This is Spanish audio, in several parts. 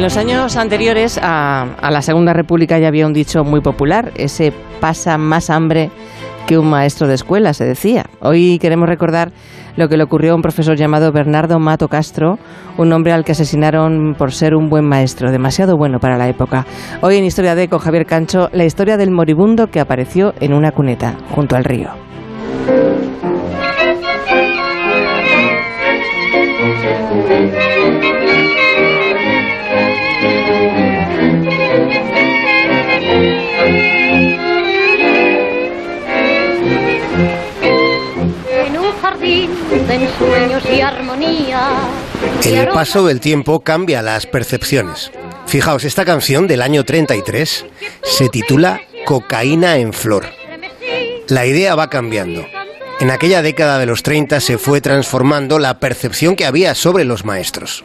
En los años anteriores a, a, la Segunda República ya había un dicho muy popular, ese pasa más hambre que un maestro de escuela, se decía. Hoy queremos recordar lo que le ocurrió a un profesor llamado Bernardo Mato Castro, un hombre al que asesinaron por ser un buen maestro, demasiado bueno para la época. Hoy en Historia de con Javier Cancho, la historia del moribundo que apareció en una cuneta junto al río. y armonía. El paso del tiempo cambia las percepciones. Fijaos, esta canción del año 33 se titula Cocaína en Flor. La idea va cambiando. En aquella década de los 30 se fue transformando la percepción que había sobre los maestros.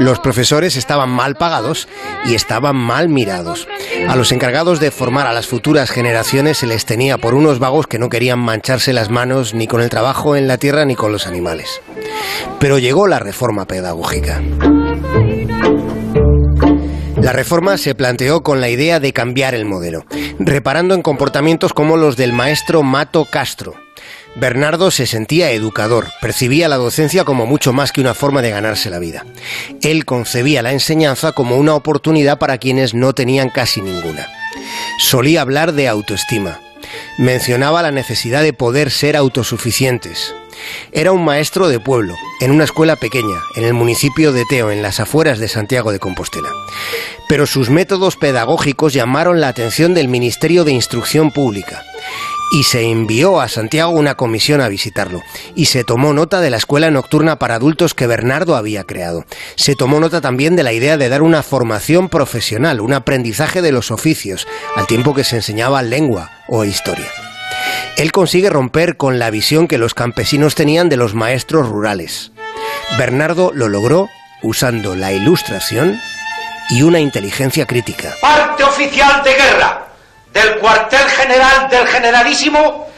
Los profesores estaban mal pagados y estaban mal mirados. A los encargados de formar a las futuras generaciones se les tenía por unos vagos que no querían mancharse las manos ni con el trabajo en la tierra ni con los animales. Pero llegó la reforma pedagógica. La reforma se planteó con la idea de cambiar el modelo, reparando en comportamientos como los del maestro Mato Castro, Bernardo se sentía educador, percibía la docencia como mucho más que una forma de ganarse la vida. Él concebía la enseñanza como una oportunidad para quienes no tenían casi ninguna. Solía hablar de autoestima. Mencionaba la necesidad de poder ser autosuficientes. Era un maestro de pueblo, en una escuela pequeña, en el municipio de Teo, en las afueras de Santiago de Compostela. Pero sus métodos pedagógicos llamaron la atención del Ministerio de Instrucción Pública y se envió a Santiago una comisión a visitarlo. Y se tomó nota de la escuela nocturna para adultos que Bernardo había creado. Se tomó nota también de la idea de dar una formación profesional, un aprendizaje de los oficios, al tiempo que se enseñaba lengua o historia. Él consigue romper con la visión que los campesinos tenían de los maestros rurales. Bernardo lo logró usando la ilustración y una inteligencia crítica. Parte oficial de guerra del cuartel general del generalísimo.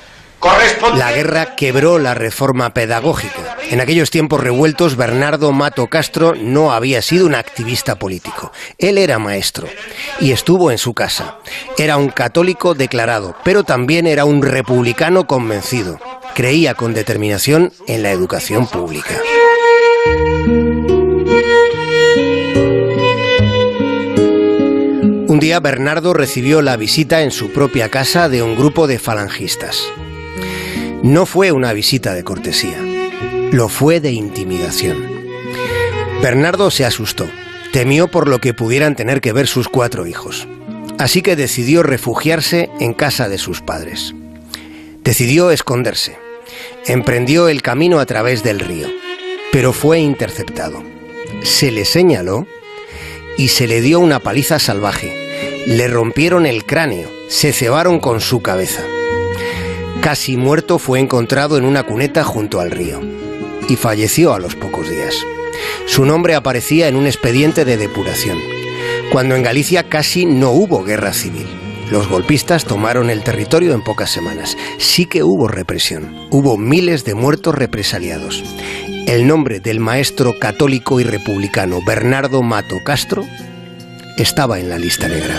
La guerra quebró la reforma pedagógica. En aquellos tiempos revueltos, Bernardo Mato Castro no había sido un activista político. Él era maestro y estuvo en su casa. Era un católico declarado, pero también era un republicano convencido. Creía con determinación en la educación pública. Día Bernardo recibió la visita en su propia casa de un grupo de falangistas. No fue una visita de cortesía, lo fue de intimidación. Bernardo se asustó, temió por lo que pudieran tener que ver sus cuatro hijos. Así que decidió refugiarse en casa de sus padres. Decidió esconderse. Emprendió el camino a través del río, pero fue interceptado. Se le señaló y se le dio una paliza salvaje le rompieron el cráneo, se cebaron con su cabeza. Casi muerto fue encontrado en una cuneta junto al río y falleció a los pocos días. Su nombre aparecía en un expediente de depuración, cuando en Galicia casi no hubo guerra civil. Los golpistas tomaron el territorio en pocas semanas. Sí que hubo represión. Hubo miles de muertos represaliados. El nombre del maestro católico y republicano Bernardo Mato Castro estaba en la lista negra.